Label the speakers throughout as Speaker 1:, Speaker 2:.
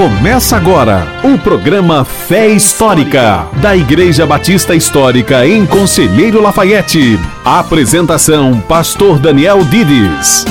Speaker 1: Começa agora o programa Fé Histórica, da Igreja Batista Histórica em Conselheiro Lafayette. apresentação: Pastor Daniel Dides.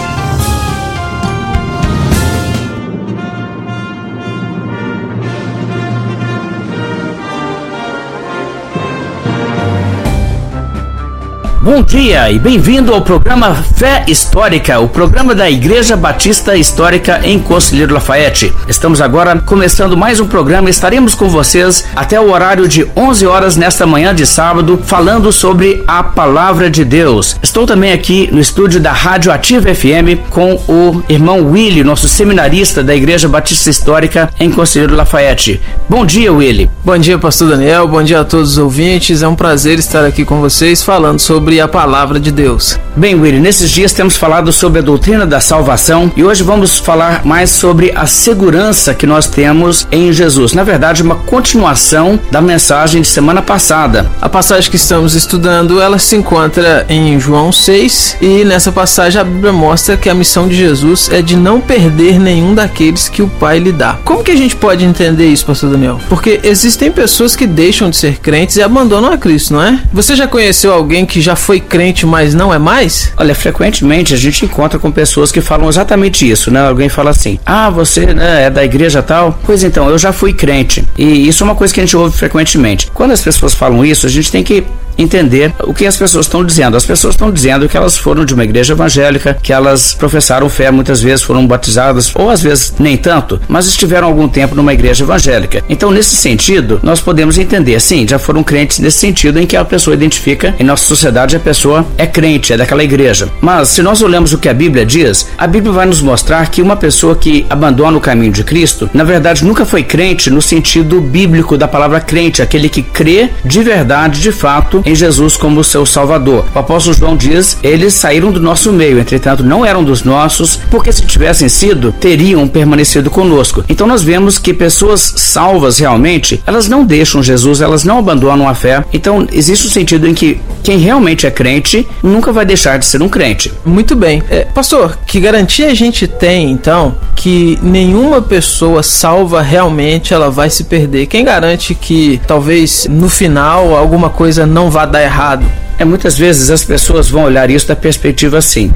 Speaker 2: Bom dia e bem-vindo ao programa Fé Histórica, o programa da Igreja Batista Histórica em Conselheiro Lafayette. Estamos agora começando mais um programa. Estaremos com vocês até o horário de 11 horas nesta manhã de sábado, falando sobre a palavra de Deus. Estou também aqui no estúdio da Rádio Ativa FM com o irmão Willy, nosso seminarista da Igreja Batista Histórica em Conselheiro Lafayette. Bom dia, Willy.
Speaker 3: Bom dia, Pastor Daniel. Bom dia a todos os ouvintes. É um prazer estar aqui com vocês falando sobre a palavra de Deus.
Speaker 2: Bem, Willy, nesses dias temos falado sobre a doutrina da salvação e hoje vamos falar mais sobre a segurança que nós temos em Jesus. Na verdade, uma continuação da mensagem de semana passada.
Speaker 3: A passagem que estamos estudando, ela se encontra em João 6 e nessa passagem a Bíblia mostra que a missão de Jesus é de não perder nenhum daqueles que o Pai lhe dá. Como que a gente pode entender isso, pastor Daniel? Porque existem pessoas que deixam de ser crentes e abandonam a Cristo, não é? Você já conheceu alguém que já foi crente, mas não é mais?
Speaker 2: Olha, frequentemente a gente encontra com pessoas que falam exatamente isso, né? Alguém fala assim: "Ah, você né, é da igreja tal?" Pois então, eu já fui crente. E isso é uma coisa que a gente ouve frequentemente. Quando as pessoas falam isso, a gente tem que entender o que as pessoas estão dizendo. As pessoas estão dizendo que elas foram de uma igreja evangélica, que elas professaram fé, muitas vezes foram batizadas, ou às vezes nem tanto, mas estiveram algum tempo numa igreja evangélica. Então, nesse sentido, nós podemos entender, sim, já foram crentes nesse sentido em que a pessoa identifica em nossa sociedade a pessoa é crente, é daquela igreja. Mas se nós olhamos o que a Bíblia diz, a Bíblia vai nos mostrar que uma pessoa que abandona o caminho de Cristo, na verdade, nunca foi crente no sentido bíblico da palavra crente, aquele que crê de verdade, de fato, em Jesus como seu Salvador. O apóstolo João diz: eles saíram do nosso meio, entretanto não eram dos nossos, porque se tivessem sido, teriam permanecido conosco. Então nós vemos que pessoas salvas realmente, elas não deixam Jesus, elas não abandonam a fé. Então existe o um sentido em que quem realmente é crente nunca vai deixar de ser um crente.
Speaker 3: Muito bem. É, pastor, que garantia a gente tem então que nenhuma pessoa salva realmente ela vai se perder? Quem garante que talvez no final alguma coisa não vá dar errado?
Speaker 2: É muitas vezes as pessoas vão olhar isso da perspectiva assim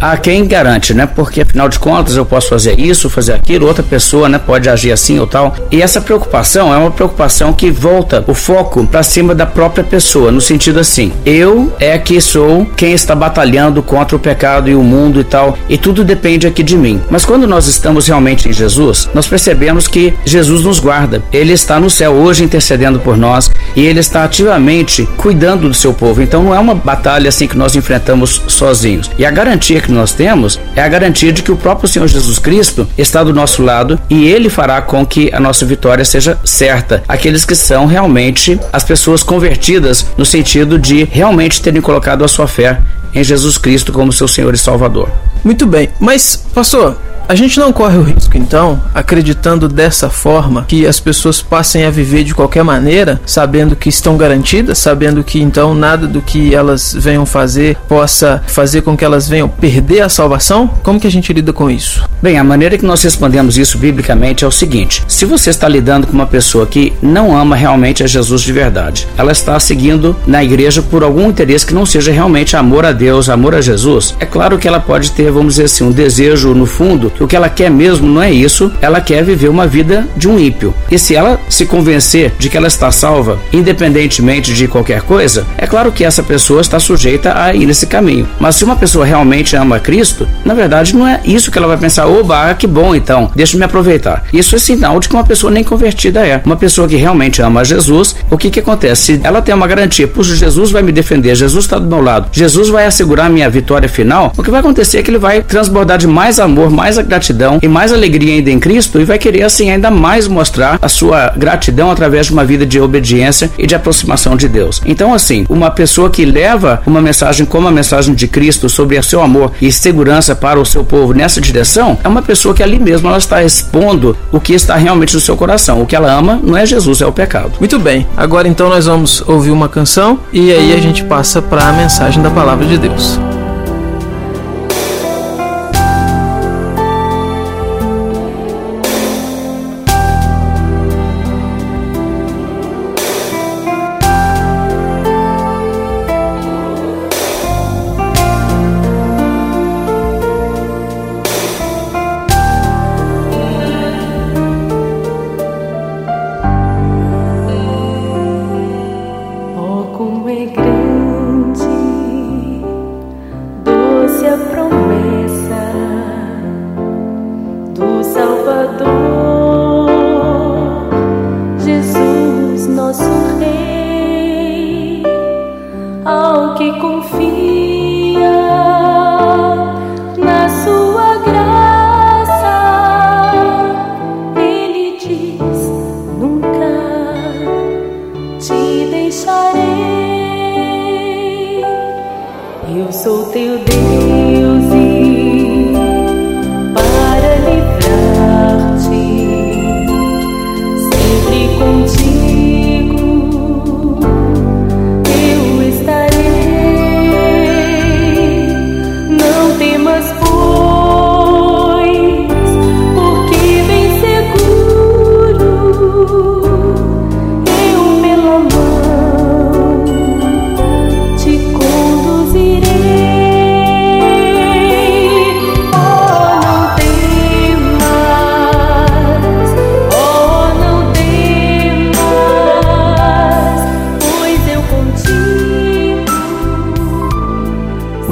Speaker 2: a quem garante, né? Porque afinal de contas eu posso fazer isso, fazer aquilo, outra pessoa, né, pode agir assim ou tal. E essa preocupação é uma preocupação que volta o foco para cima da própria pessoa, no sentido assim: eu é que sou quem está batalhando contra o pecado e o mundo e tal, e tudo depende aqui de mim. Mas quando nós estamos realmente em Jesus, nós percebemos que Jesus nos guarda. Ele está no céu hoje intercedendo por nós e ele está ativamente cuidando do seu povo. Então não é uma batalha assim que nós enfrentamos sozinhos. E a garantia que nós temos é a garantia de que o próprio Senhor Jesus Cristo está do nosso lado e ele fará com que a nossa vitória seja certa. Aqueles que são realmente as pessoas convertidas no sentido de realmente terem colocado a sua fé em Jesus Cristo como seu Senhor e Salvador.
Speaker 3: Muito bem, mas pastor, a gente não corre o risco, então, acreditando dessa forma, que as pessoas passem a viver de qualquer maneira, sabendo que estão garantidas, sabendo que então nada do que elas venham fazer possa fazer com que elas venham perder a salvação? Como que a gente lida com isso?
Speaker 2: Bem, a maneira que nós respondemos isso biblicamente é o seguinte: se você está lidando com uma pessoa que não ama realmente a Jesus de verdade, ela está seguindo na igreja por algum interesse que não seja realmente amor a Deus, amor a Jesus, é claro que ela pode ter, vamos dizer assim, um desejo no fundo que o que ela quer mesmo não é isso, ela quer viver uma vida de um ímpio. E se ela se convencer de que ela está salva, independentemente de qualquer coisa, é claro que essa pessoa está sujeita a ir nesse caminho. Mas se uma pessoa realmente ama Cristo, na verdade não é isso que ela vai pensar, oba, que bom então, deixa me aproveitar. Isso é sinal de que uma pessoa nem convertida é. Uma pessoa que realmente ama Jesus, o que que acontece? Se ela tem uma garantia, puxa, Jesus vai me defender, Jesus está do meu lado, Jesus vai assegurar minha vitória final, o que vai acontecer é que ele vai transbordar de mais amor, mais gratidão e mais alegria ainda em Cristo e vai querer assim ainda mais mostrar a sua gratidão através de uma vida de obediência e de aproximação de Deus. Então assim, uma pessoa que leva uma mensagem como a mensagem de Cristo sobre o seu amor e segurança para o seu povo nessa direção, é uma pessoa que ali mesmo ela está expondo o que está realmente no seu coração. O que ela ama não é Jesus, é o pecado.
Speaker 3: Muito bem. Agora então nós vamos ouvir uma canção e aí a gente passa para a mensagem da palavra de Deus.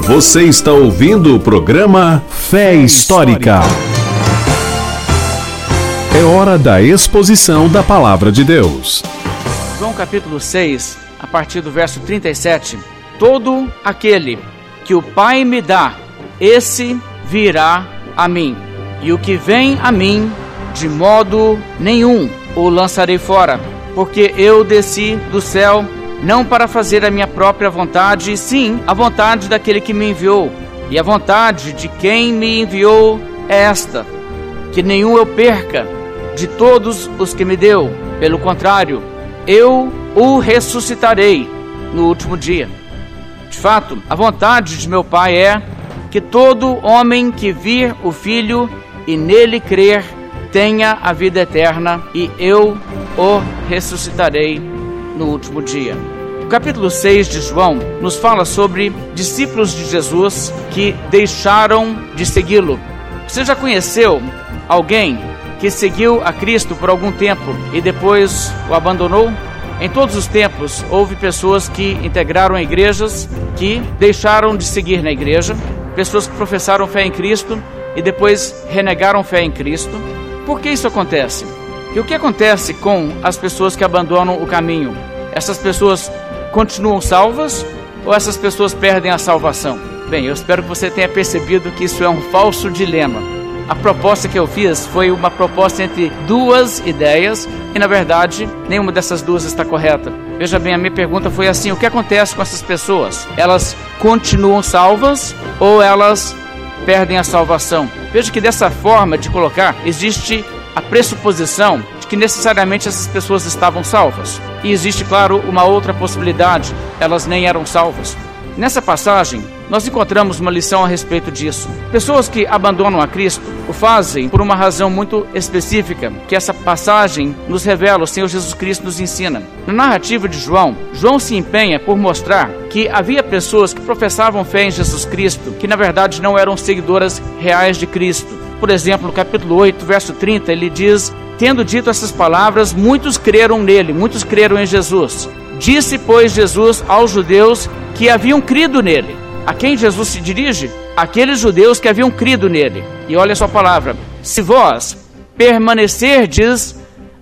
Speaker 1: Você está ouvindo o programa Fé Histórica. É hora da exposição da palavra de Deus.
Speaker 4: João capítulo 6, a partir do verso 37. Todo aquele que o Pai me dá, esse virá a mim. E o que vem a mim, de modo nenhum o lançarei fora, porque eu desci do céu não para fazer a minha própria vontade, sim a vontade daquele que me enviou. E a vontade de quem me enviou é esta: que nenhum eu perca de todos os que me deu. Pelo contrário, eu o ressuscitarei no último dia. De fato, a vontade de meu Pai é que todo homem que vir o Filho e nele crer tenha a vida eterna, e eu o ressuscitarei no último dia. O capítulo 6 de João nos fala sobre discípulos de Jesus que deixaram de segui-lo. Você já conheceu alguém que seguiu a Cristo por algum tempo e depois o abandonou? Em todos os tempos, houve pessoas que integraram igrejas que deixaram de seguir na igreja, pessoas que professaram fé em Cristo e depois renegaram fé em Cristo. Por que isso acontece? E o que acontece com as pessoas que abandonam o caminho? Essas pessoas continuam salvas ou essas pessoas perdem a salvação? Bem, eu espero que você tenha percebido que isso é um falso dilema. A proposta que eu fiz foi uma proposta entre duas ideias e, na verdade, nenhuma dessas duas está correta. Veja bem, a minha pergunta foi assim: o que acontece com essas pessoas? Elas continuam salvas ou elas perdem a salvação? Veja que dessa forma de colocar existe a pressuposição de que necessariamente essas pessoas estavam salvas. E existe, claro, uma outra possibilidade: elas nem eram salvas. Nessa passagem, nós encontramos uma lição a respeito disso. Pessoas que abandonam a Cristo o fazem por uma razão muito específica, que essa passagem nos revela, o Senhor Jesus Cristo nos ensina. Na narrativa de João, João se empenha por mostrar que havia pessoas que professavam fé em Jesus Cristo, que na verdade não eram seguidoras reais de Cristo. Por exemplo, no capítulo 8, verso 30, ele diz: Tendo dito essas palavras, muitos creram nele, muitos creram em Jesus. Disse, pois, Jesus aos judeus que haviam crido nele. A quem Jesus se dirige? Aqueles judeus que haviam crido nele. E olha a sua palavra: Se vós permanecerdes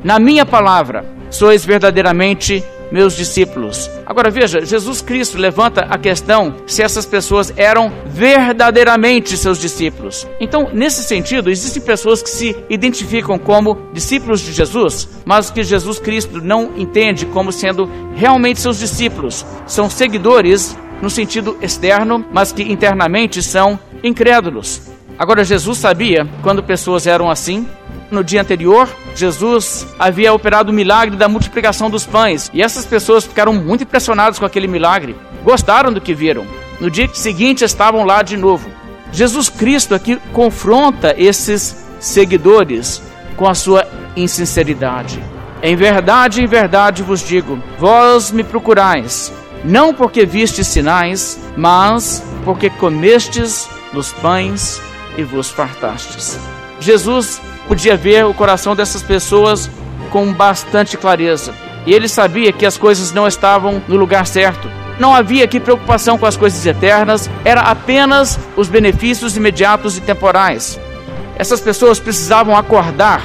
Speaker 4: na minha palavra, sois verdadeiramente meus discípulos. Agora veja, Jesus Cristo levanta a questão se essas pessoas eram verdadeiramente seus discípulos. Então, nesse sentido, existem pessoas que se identificam como discípulos de Jesus, mas que Jesus Cristo não entende como sendo realmente seus discípulos. São seguidores no sentido externo, mas que internamente são incrédulos. Agora, Jesus sabia quando pessoas eram assim. No dia anterior, Jesus havia operado o milagre da multiplicação dos pães e essas pessoas ficaram muito impressionadas com aquele milagre, gostaram do que viram. No dia seguinte, estavam lá de novo. Jesus Cristo aqui confronta esses seguidores com a sua insinceridade. Em verdade, em verdade vos digo: vós me procurais, não porque vistes sinais, mas porque comestes dos pães e vos fartastes. Jesus podia ver o coração dessas pessoas com bastante clareza. E ele sabia que as coisas não estavam no lugar certo. Não havia aqui preocupação com as coisas eternas, era apenas os benefícios imediatos e temporais. Essas pessoas precisavam acordar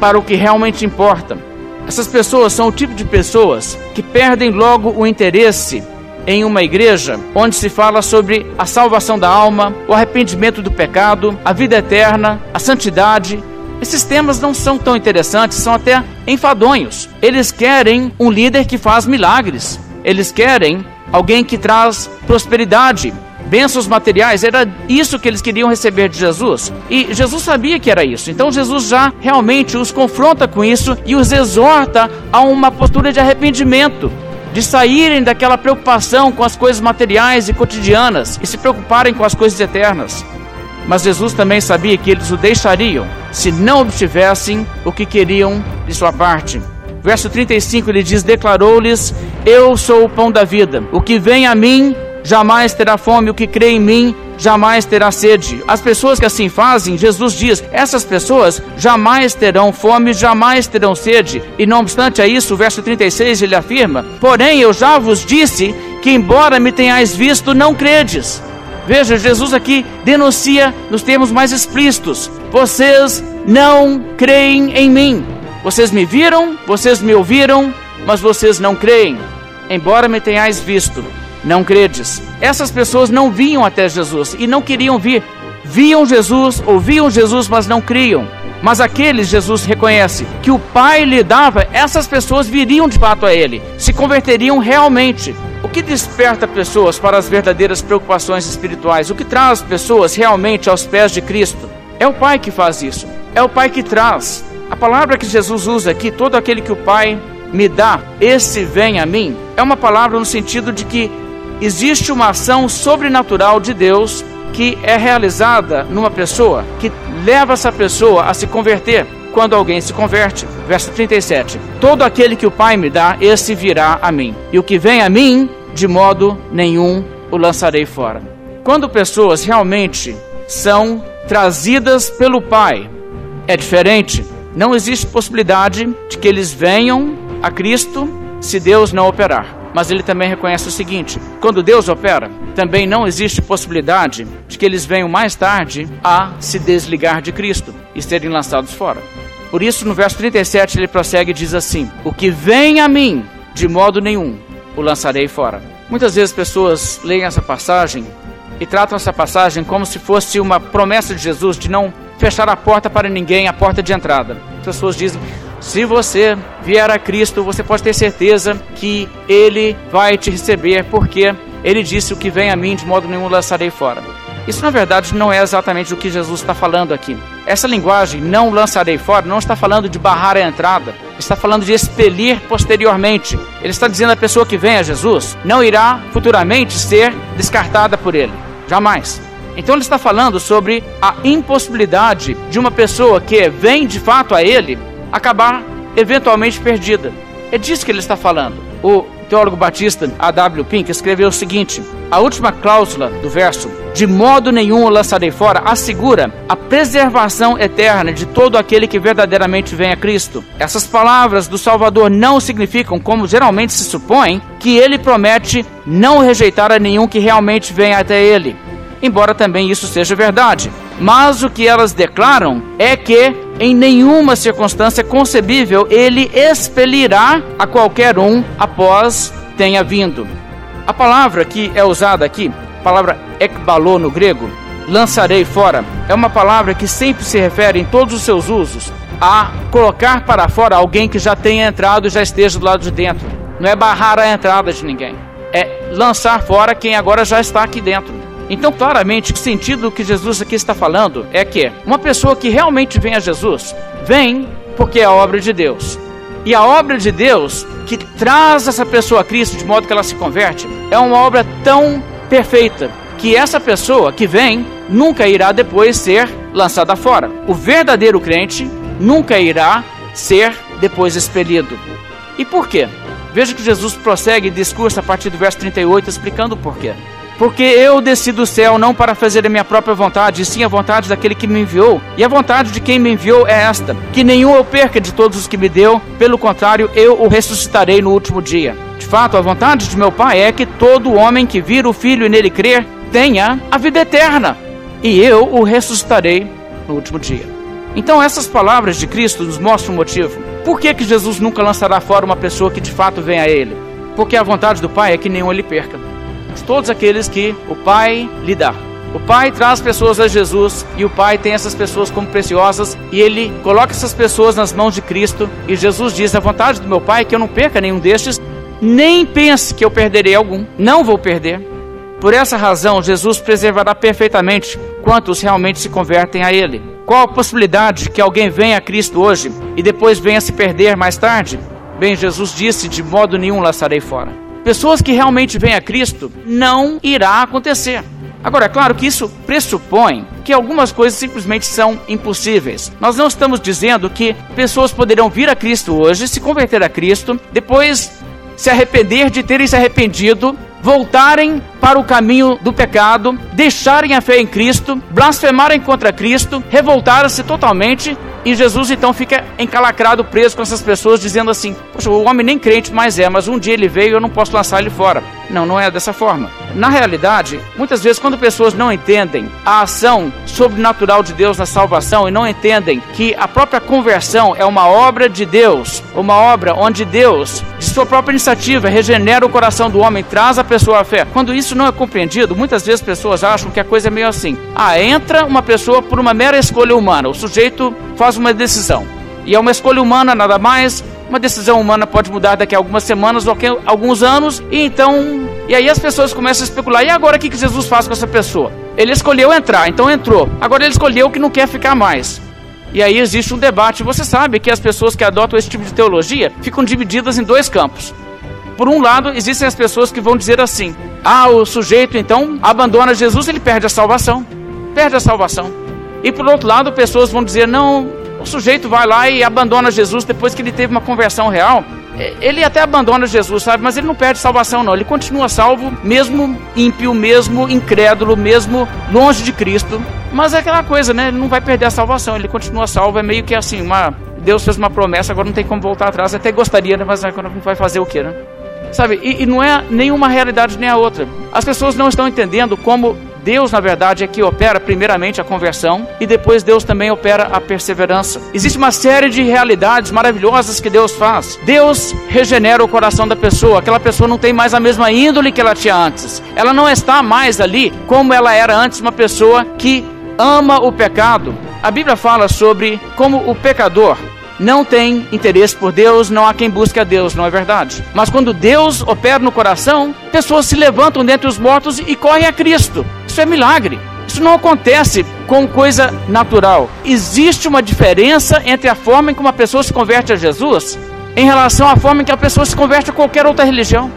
Speaker 4: para o que realmente importa. Essas pessoas são o tipo de pessoas que perdem logo o interesse em uma igreja onde se fala sobre a salvação da alma, o arrependimento do pecado, a vida eterna, a santidade. Esses temas não são tão interessantes, são até enfadonhos. Eles querem um líder que faz milagres. Eles querem alguém que traz prosperidade. bênçãos materiais, era isso que eles queriam receber de Jesus. E Jesus sabia que era isso. Então Jesus já realmente os confronta com isso e os exorta a uma postura de arrependimento, de saírem daquela preocupação com as coisas materiais e cotidianas e se preocuparem com as coisas eternas. Mas Jesus também sabia que eles o deixariam se não obtivessem o que queriam de sua parte. Verso 35 ele diz: Declarou-lhes: Eu sou o pão da vida. O que vem a mim jamais terá fome, o que crê em mim jamais terá sede. As pessoas que assim fazem, Jesus diz, essas pessoas jamais terão fome, jamais terão sede. E não obstante a isso, o verso 36 ele afirma: Porém, eu já vos disse que, embora me tenhais visto, não credes. Veja, Jesus aqui denuncia nos termos mais explícitos: Vocês não creem em mim. Vocês me viram, vocês me ouviram, mas vocês não creem. Embora me tenhais visto, não credes. Essas pessoas não vinham até Jesus e não queriam vir. Viam Jesus, ouviam Jesus, mas não criam. Mas aqueles Jesus reconhece que o Pai lhe dava, essas pessoas viriam de fato a Ele, se converteriam realmente. O que desperta pessoas para as verdadeiras preocupações espirituais? O que traz pessoas realmente aos pés de Cristo? É o Pai que faz isso. É o Pai que traz. A palavra que Jesus usa aqui, todo aquele que o Pai me dá, esse vem a mim, é uma palavra no sentido de que existe uma ação sobrenatural de Deus que é realizada numa pessoa, que leva essa pessoa a se converter quando alguém se converte. Verso 37. Todo aquele que o Pai me dá, esse virá a mim. E o que vem a mim, de modo nenhum o lançarei fora. Quando pessoas realmente são trazidas pelo Pai, é diferente. Não existe possibilidade de que eles venham a Cristo se Deus não operar. Mas ele também reconhece o seguinte: quando Deus opera, também não existe possibilidade de que eles venham mais tarde a se desligar de Cristo e serem lançados fora. Por isso, no verso 37, ele prossegue e diz assim: O que vem a mim, de modo nenhum o lançarei fora. Muitas vezes pessoas leem essa passagem e tratam essa passagem como se fosse uma promessa de Jesus de não fechar a porta para ninguém, a porta de entrada. As pessoas dizem: se você vier a Cristo, você pode ter certeza que Ele vai te receber, porque Ele disse: O que vem a mim, de modo nenhum lançarei fora. Isso, na verdade, não é exatamente o que Jesus está falando aqui. Essa linguagem, não lançarei fora, não está falando de barrar a entrada, está falando de expelir posteriormente. Ele está dizendo à pessoa que vem a Jesus não irá futuramente ser descartada por ele. Jamais. Então ele está falando sobre a impossibilidade de uma pessoa que vem de fato a ele acabar eventualmente perdida. É disso que ele está falando. O teólogo batista A.W. Pink escreveu o seguinte: a última cláusula do verso, de modo nenhum o lançarei fora, assegura a preservação eterna de todo aquele que verdadeiramente vem a Cristo. Essas palavras do Salvador não significam, como geralmente se supõe, que ele promete não rejeitar a nenhum que realmente venha até ele embora também isso seja verdade. Mas o que elas declaram é que em nenhuma circunstância concebível ele expelirá a qualquer um após tenha vindo. A palavra que é usada aqui, palavra ekbalô no grego, lançarei fora, é uma palavra que sempre se refere em todos os seus usos a colocar para fora alguém que já tenha entrado e já esteja do lado de dentro. Não é barrar a entrada de ninguém, é lançar fora quem agora já está aqui dentro. Então, claramente, o sentido que Jesus aqui está falando é que uma pessoa que realmente vem a Jesus, vem porque é a obra de Deus. E a obra de Deus que traz essa pessoa a Cristo de modo que ela se converte, é uma obra tão perfeita que essa pessoa que vem nunca irá depois ser lançada fora. O verdadeiro crente nunca irá ser depois expelido. E por quê? Veja que Jesus prossegue e discurso a partir do verso 38 explicando o porquê. Porque eu desci do céu não para fazer a minha própria vontade, e sim a vontade daquele que me enviou. E a vontade de quem me enviou é esta: que nenhum eu perca de todos os que me deu, pelo contrário, eu o ressuscitarei no último dia. De fato, a vontade de meu Pai é que todo homem que vira o Filho e nele crer tenha a vida eterna, e eu o ressuscitarei no último dia. Então, essas palavras de Cristo nos mostram o motivo. Por que, que Jesus nunca lançará fora uma pessoa que de fato vem a Ele? Porque a vontade do Pai é que nenhum ele perca de todos aqueles que o Pai lhe dá. O Pai traz pessoas a Jesus e o Pai tem essas pessoas como preciosas e ele coloca essas pessoas nas mãos de Cristo e Jesus diz: "A vontade do meu Pai é que eu não perca nenhum destes, nem pense que eu perderei algum. Não vou perder, Por essa razão, Jesus preservará perfeitamente quantos realmente se convertem a Ele. Qual a possibilidade que alguém venha a Cristo hoje e depois venha se perder mais tarde? Bem, Jesus disse: de modo nenhum laçarei fora. Pessoas que realmente vêm a Cristo não irá acontecer. Agora, é claro que isso pressupõe que algumas coisas simplesmente são impossíveis. Nós não estamos dizendo que pessoas poderão vir a Cristo hoje, se converter a Cristo, depois se arrepender de terem se arrependido, voltarem para o caminho do pecado, deixarem a fé em Cristo, blasfemarem contra Cristo, revoltarem-se totalmente e Jesus então fica encalacrado, preso com essas pessoas, dizendo assim: Poxa, o homem nem crente mais é, mas um dia ele veio e eu não posso lançar ele fora. Não, não é dessa forma. Na realidade, muitas vezes, quando pessoas não entendem a ação sobrenatural de Deus na salvação e não entendem que a própria conversão é uma obra de Deus, uma obra onde Deus, de sua própria iniciativa, regenera o coração do homem, traz a pessoa à fé. Quando isso não é compreendido, muitas vezes pessoas acham que a coisa é meio assim: ah, entra uma pessoa por uma mera escolha humana, o sujeito faz uma decisão. E é uma escolha humana, nada mais. Uma decisão humana pode mudar daqui a algumas semanas ou alguns anos, e então. E aí as pessoas começam a especular: e agora o que Jesus faz com essa pessoa? Ele escolheu entrar, então entrou. Agora ele escolheu que não quer ficar mais. E aí existe um debate. Você sabe que as pessoas que adotam esse tipo de teologia ficam divididas em dois campos. Por um lado, existem as pessoas que vão dizer assim: ah, o sujeito então abandona Jesus, ele perde a salvação. Perde a salvação. E por outro lado, pessoas vão dizer: não, o sujeito vai lá e abandona Jesus depois que ele teve uma conversão real. É, ele até abandona Jesus, sabe? Mas ele não perde salvação, não. Ele continua salvo, mesmo ímpio, mesmo incrédulo, mesmo longe de Cristo. Mas é aquela coisa, né? Ele não vai perder a salvação, ele continua salvo. É meio que assim, uma. Deus fez uma promessa, agora não tem como voltar atrás. Até gostaria, né? Mas agora não vai fazer o quê, né? Sabe? E, e não é nenhuma realidade nem a outra. As pessoas não estão entendendo como Deus, na verdade, é que opera primeiramente a conversão e depois Deus também opera a perseverança. Existe uma série de realidades maravilhosas que Deus faz. Deus regenera o coração da pessoa. Aquela pessoa não tem mais a mesma índole que ela tinha antes. Ela não está mais ali como ela era antes, uma pessoa que ama o pecado. A Bíblia fala sobre como o pecador não tem interesse por Deus, não há quem busque a Deus, não é verdade? Mas quando Deus opera no coração, pessoas se levantam dentre os mortos e correm a Cristo. Isso é milagre. Isso não acontece com coisa natural. Existe uma diferença entre a forma em que uma pessoa se converte a Jesus em relação à forma em que a pessoa se converte a qualquer outra religião.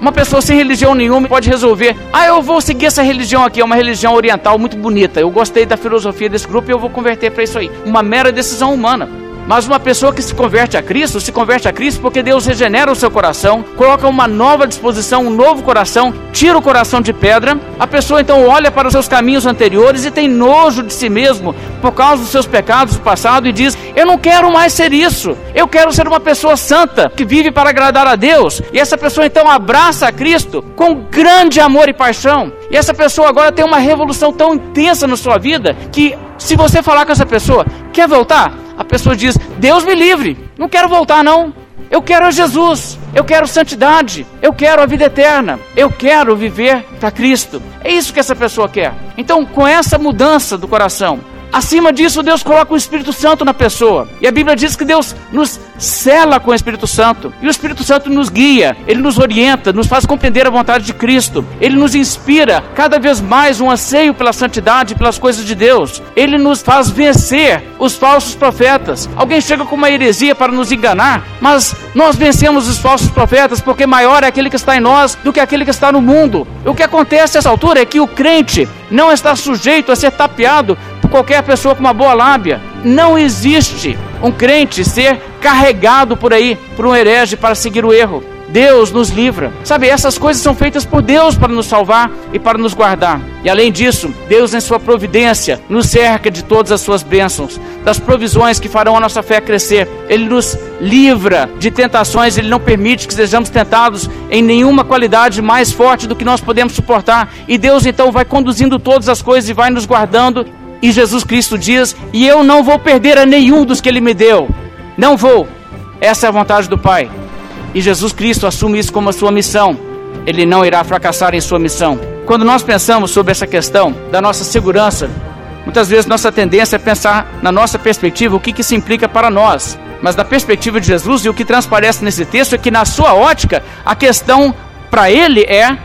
Speaker 4: Uma pessoa sem religião nenhuma pode resolver: ah, eu vou seguir essa religião aqui, é uma religião oriental muito bonita. Eu gostei da filosofia desse grupo e eu vou converter para isso aí. Uma mera decisão humana. Mas uma pessoa que se converte a Cristo, se converte a Cristo porque Deus regenera o seu coração, coloca uma nova disposição, um novo coração, tira o coração de pedra. A pessoa então olha para os seus caminhos anteriores e tem nojo de si mesmo por causa dos seus pecados do passado e diz: Eu não quero mais ser isso. Eu quero ser uma pessoa santa que vive para agradar a Deus. E essa pessoa então abraça a Cristo com grande amor e paixão. E essa pessoa agora tem uma revolução tão intensa na sua vida que se você falar com essa pessoa, quer voltar? A pessoa diz: Deus me livre, não quero voltar, não. Eu quero Jesus, eu quero santidade, eu quero a vida eterna, eu quero viver para Cristo. É isso que essa pessoa quer. Então, com essa mudança do coração, Acima disso, Deus coloca o Espírito Santo na pessoa. E a Bíblia diz que Deus nos cela com o Espírito Santo. E o Espírito Santo nos guia, ele nos orienta, nos faz compreender a vontade de Cristo. Ele nos inspira cada vez mais um anseio pela santidade, pelas coisas de Deus. Ele nos faz vencer os falsos profetas. Alguém chega com uma heresia para nos enganar, mas nós vencemos os falsos profetas porque maior é aquele que está em nós do que aquele que está no mundo. O que acontece nessa altura é que o crente não está sujeito a ser tapeado por qualquer pessoa com uma boa lábia. Não existe um crente ser carregado por aí por um herege para seguir o erro. Deus nos livra. Sabe, essas coisas são feitas por Deus para nos salvar e para nos guardar. E além disso, Deus, em Sua providência, nos cerca de todas as Suas bênçãos, das provisões que farão a nossa fé crescer. Ele nos livra de tentações, Ele não permite que sejamos tentados em nenhuma qualidade mais forte do que nós podemos suportar. E Deus então vai conduzindo todas as coisas e vai nos guardando. E Jesus Cristo diz: E eu não vou perder a nenhum dos que Ele me deu. Não vou. Essa é a vontade do Pai. E Jesus Cristo assume isso como a sua missão. Ele não irá fracassar em sua missão. Quando nós pensamos sobre essa questão da nossa segurança, muitas vezes nossa tendência é pensar na nossa perspectiva o que, que isso implica para nós. Mas da perspectiva de Jesus e o que transparece nesse texto é que na sua ótica a questão para ele é: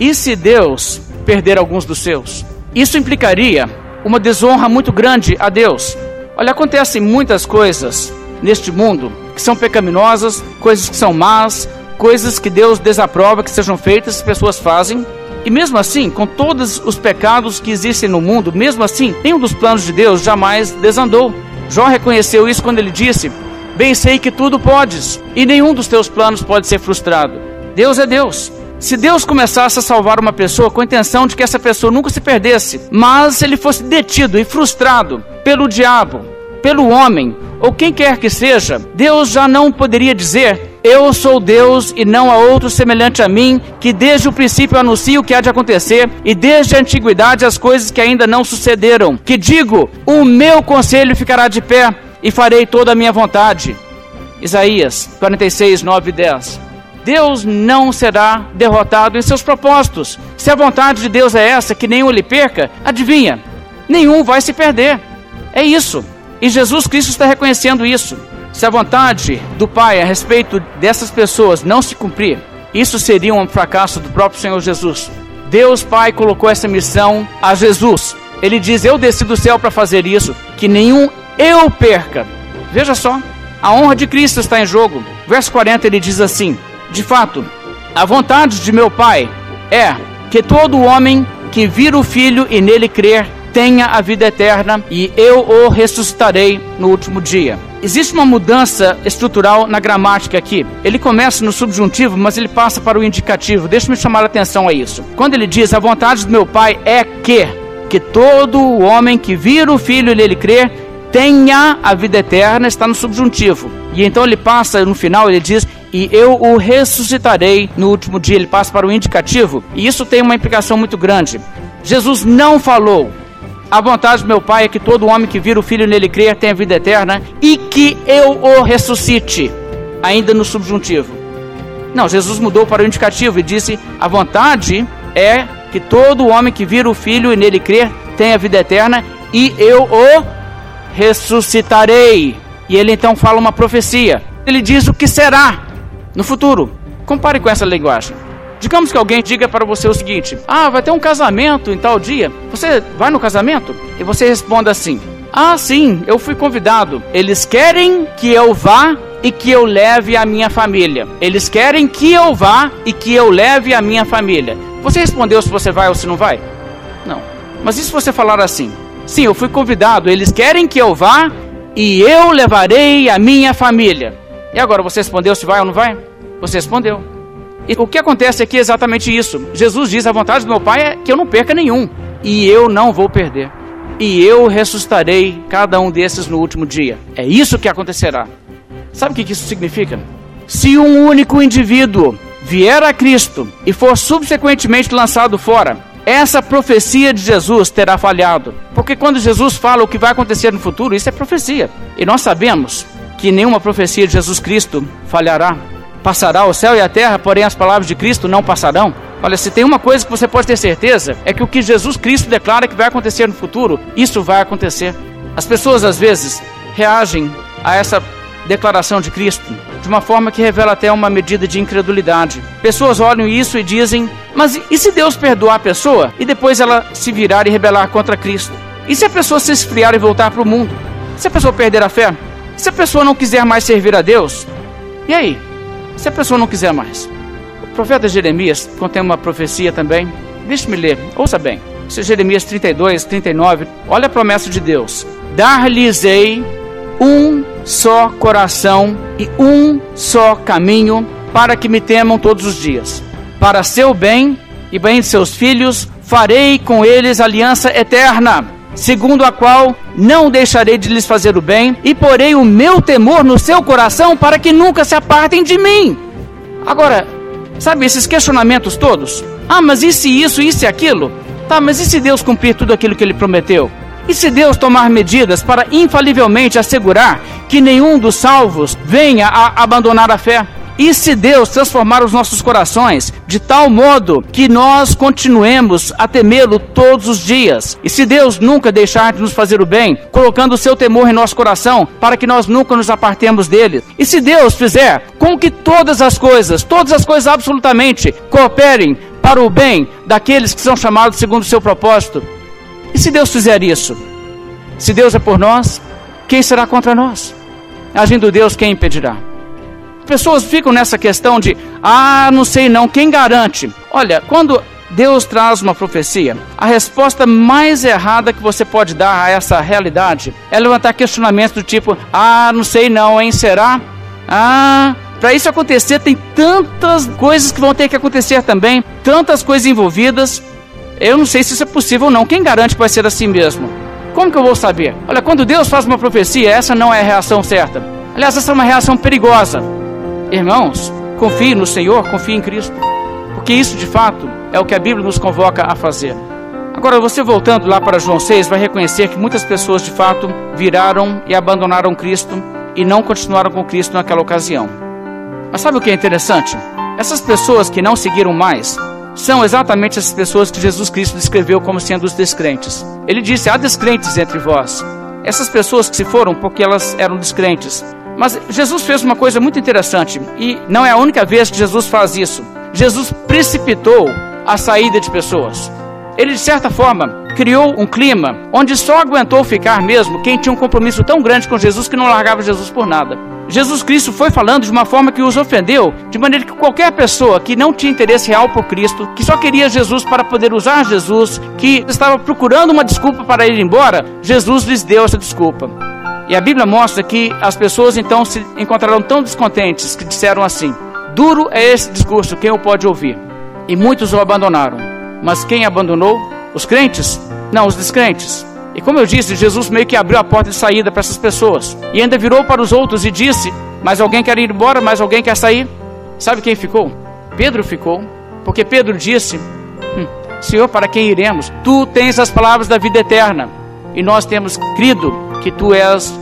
Speaker 4: e se Deus perder alguns dos seus. Isso implicaria uma desonra muito grande a Deus. Olha, acontecem muitas coisas neste mundo que são pecaminosas, coisas que são más, coisas que Deus desaprova que sejam feitas, as pessoas fazem. E mesmo assim, com todos os pecados que existem no mundo, mesmo assim, nenhum dos planos de Deus jamais desandou. Jó reconheceu isso quando ele disse: Bem sei que tudo podes, e nenhum dos teus planos pode ser frustrado. Deus é Deus. Se Deus começasse a salvar uma pessoa com a intenção de que essa pessoa nunca se perdesse, mas ele fosse detido e frustrado pelo diabo, pelo homem, ou quem quer que seja, Deus já não poderia dizer: Eu sou Deus e não há outro semelhante a mim, que desde o princípio anuncio o que há de acontecer, e desde a antiguidade as coisas que ainda não sucederam. Que digo: O meu conselho ficará de pé, e farei toda a minha vontade. Isaías 46, 9 e 10. Deus não será derrotado em seus propósitos. Se a vontade de Deus é essa, que nenhum lhe perca, adivinha, nenhum vai se perder. É isso. E Jesus Cristo está reconhecendo isso. Se a vontade do Pai a respeito dessas pessoas não se cumprir, isso seria um fracasso do próprio Senhor Jesus. Deus Pai colocou essa missão a Jesus. Ele diz: Eu desci do céu para fazer isso, que nenhum eu perca. Veja só, a honra de Cristo está em jogo. Verso 40 ele diz assim: De fato, a vontade de meu Pai é que todo homem que vira o Filho e nele crer tenha a vida eterna e eu o ressuscitarei no último dia. Existe uma mudança estrutural na gramática aqui. Ele começa no subjuntivo, mas ele passa para o indicativo. Deixa-me chamar a atenção a isso. Quando ele diz: A vontade do meu Pai é que, que todo homem que vira o Filho e nele crer tenha a vida eterna, está no subjuntivo. E então ele passa no final, ele diz: E eu o ressuscitarei no último dia. Ele passa para o indicativo. E isso tem uma implicação muito grande. Jesus não falou a vontade do meu Pai é que todo homem que vira o Filho nele crer tenha vida eterna e que eu o ressuscite. Ainda no subjuntivo. Não, Jesus mudou para o indicativo e disse: A vontade é que todo homem que vira o Filho e nele crer tenha vida eterna e eu o ressuscitarei. E ele então fala uma profecia. Ele diz o que será no futuro. Compare com essa linguagem. Digamos que alguém diga para você o seguinte: Ah, vai ter um casamento em tal dia. Você vai no casamento? E você responda assim: Ah, sim, eu fui convidado. Eles querem que eu vá e que eu leve a minha família. Eles querem que eu vá e que eu leve a minha família. Você respondeu se você vai ou se não vai? Não. Mas e se você falar assim? Sim, eu fui convidado. Eles querem que eu vá e eu levarei a minha família. E agora você respondeu se vai ou não vai? Você respondeu. E o que acontece aqui é exatamente isso. Jesus diz: a vontade do meu Pai é que eu não perca nenhum, e eu não vou perder. E eu ressuscitarei cada um desses no último dia. É isso que acontecerá. Sabe o que isso significa? Se um único indivíduo vier a Cristo e for subsequentemente lançado fora, essa profecia de Jesus terá falhado. Porque quando Jesus fala o que vai acontecer no futuro, isso é profecia. E nós sabemos que nenhuma profecia de Jesus Cristo falhará. Passará o céu e a terra, porém as palavras de Cristo não passarão. Olha, se tem uma coisa que você pode ter certeza, é que o que Jesus Cristo declara que vai acontecer no futuro, isso vai acontecer. As pessoas às vezes reagem a essa declaração de Cristo de uma forma que revela até uma medida de incredulidade. Pessoas olham isso e dizem: Mas e se Deus perdoar a pessoa e depois ela se virar e rebelar contra Cristo? E se a pessoa se esfriar e voltar para o mundo? Se a pessoa perder a fé? Se a pessoa não quiser mais servir a Deus? E aí? Se a pessoa não quiser mais? O profeta Jeremias contém uma profecia também. Deixe-me ler, ouça bem. É Jeremias 32, 39. Olha a promessa de Deus: Dar-lhes-ei um só coração e um só caminho para que me temam todos os dias. Para seu bem e bem de seus filhos, farei com eles aliança eterna, segundo a qual não deixarei de lhes fazer o bem, e porei o meu temor no seu coração para que nunca se apartem de mim. Agora, sabe esses questionamentos todos? Ah, mas e se isso, isso e aquilo? Tá, mas e se Deus cumprir tudo aquilo que ele prometeu? E se Deus tomar medidas para infalivelmente assegurar que nenhum dos salvos venha a abandonar a fé? E se Deus transformar os nossos corações de tal modo que nós continuemos a temê-lo todos os dias? E se Deus nunca deixar de nos fazer o bem, colocando o seu temor em nosso coração para que nós nunca nos apartemos dele? E se Deus fizer com que todas as coisas, todas as coisas absolutamente, cooperem para o bem daqueles que são chamados segundo o seu propósito. E se Deus fizer isso? Se Deus é por nós, quem será contra nós? Agindo Deus, quem impedirá? Pessoas ficam nessa questão de, ah, não sei não, quem garante? Olha, quando Deus traz uma profecia, a resposta mais errada que você pode dar a essa realidade é levantar questionamentos do tipo: ah, não sei não, hein? Será? Ah, para isso acontecer, tem tantas coisas que vão ter que acontecer também, tantas coisas envolvidas. Eu não sei se isso é possível ou não. Quem garante que vai ser assim mesmo? Como que eu vou saber? Olha, quando Deus faz uma profecia, essa não é a reação certa. Aliás, essa é uma reação perigosa. Irmãos, confie no Senhor, confie em Cristo. Porque isso, de fato, é o que a Bíblia nos convoca a fazer. Agora, você voltando lá para João 6, vai reconhecer que muitas pessoas, de fato, viraram e abandonaram Cristo e não continuaram com Cristo naquela ocasião. Mas sabe o que é interessante? Essas pessoas que não seguiram mais são exatamente essas pessoas que Jesus Cristo descreveu como sendo os descrentes. Ele disse: há descrentes entre vós. Essas pessoas que se foram porque elas eram descrentes. Mas Jesus fez uma coisa muito interessante e não é a única vez que Jesus faz isso. Jesus precipitou a saída de pessoas. Ele, de certa forma, criou um clima onde só aguentou ficar mesmo quem tinha um compromisso tão grande com Jesus que não largava Jesus por nada. Jesus Cristo foi falando de uma forma que os ofendeu, de maneira que qualquer pessoa que não tinha interesse real por Cristo, que só queria Jesus para poder usar Jesus, que estava procurando uma desculpa para ir embora, Jesus lhes deu essa desculpa. E a Bíblia mostra que as pessoas então se encontraram tão descontentes que disseram assim: Duro é esse discurso, quem o pode ouvir? E muitos o abandonaram. Mas quem abandonou? Os crentes? Não, os descrentes. E como eu disse, Jesus meio que abriu a porta de saída para essas pessoas. E ainda virou para os outros e disse: Mas alguém quer ir embora? Mas alguém quer sair? Sabe quem ficou? Pedro ficou. Porque Pedro disse: hum, Senhor, para quem iremos? Tu tens as palavras da vida eterna. E nós temos crido que tu és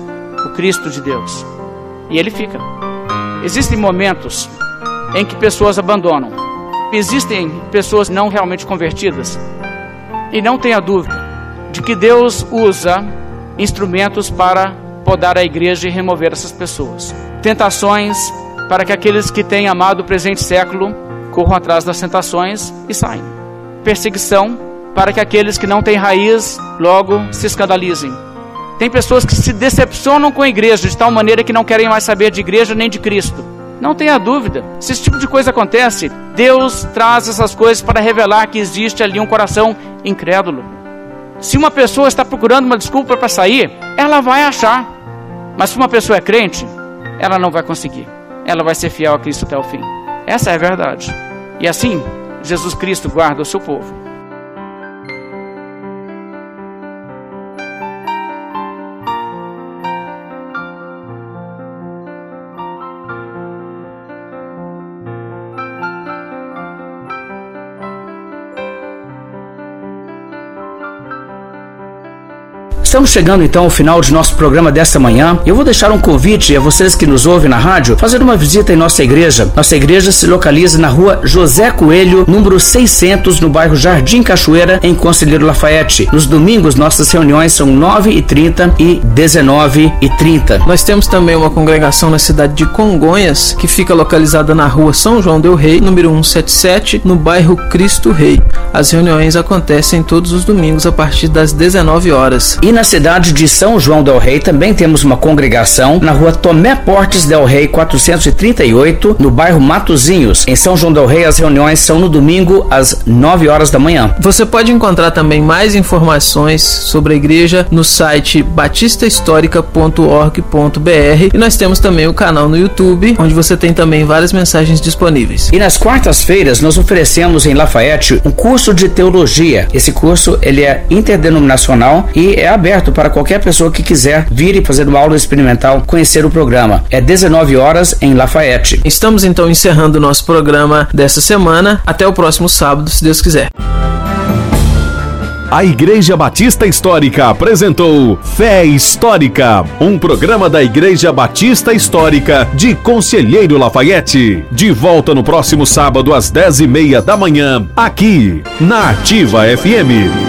Speaker 4: o Cristo de Deus. E ele fica. Existem momentos em que pessoas abandonam. Existem pessoas não realmente convertidas. E não tenha dúvida de que Deus usa instrumentos para podar a igreja e remover essas pessoas. Tentações para que aqueles que têm amado o presente século corram atrás das tentações e saem. Perseguição para que aqueles que não têm raiz logo se escandalizem. Tem pessoas que se decepcionam com a igreja de tal maneira que não querem mais saber de igreja nem de Cristo. Não tenha dúvida, se esse tipo de coisa acontece, Deus traz essas coisas para revelar que existe ali um coração incrédulo. Se uma pessoa está procurando uma desculpa para sair, ela vai achar. Mas se uma pessoa é crente, ela não vai conseguir. Ela vai ser fiel a Cristo até o fim. Essa é a verdade. E assim, Jesus Cristo guarda o seu povo. Estamos chegando então ao final de nosso programa desta manhã. Eu vou deixar um convite a vocês que nos ouvem na rádio fazer uma visita em nossa igreja. Nossa igreja se localiza na rua José Coelho, número 600, no bairro Jardim Cachoeira, em Conselheiro Lafayette. Nos domingos, nossas reuniões são 9h30 e 19h30.
Speaker 3: Nós temos também uma congregação na cidade de Congonhas, que fica localizada na rua São João del Rei, número 177, no bairro Cristo Rei. As reuniões acontecem todos os domingos a partir das 19 horas.
Speaker 4: E na cidade de São João del Rei também temos uma congregação na rua Tomé Portes del Rei 438, no bairro Matozinhos. Em São João del Rei as reuniões são no domingo às 9 horas da manhã.
Speaker 3: Você pode encontrar também mais informações sobre a igreja no site batistahistórica.org.br e nós temos também o canal no YouTube, onde você tem também várias mensagens disponíveis.
Speaker 4: E nas quartas-feiras nós oferecemos em Lafayette um curso de teologia. Esse curso ele é interdenominacional e é aberto para qualquer pessoa que quiser vir e fazer uma aula experimental, conhecer o programa. É 19 horas em Lafayette.
Speaker 3: Estamos então encerrando o nosso programa dessa semana. Até o próximo sábado, se Deus quiser.
Speaker 1: A Igreja Batista Histórica apresentou Fé Histórica, um programa da Igreja Batista Histórica de Conselheiro Lafayette. De volta no próximo sábado às dez e meia da manhã, aqui na Ativa FM.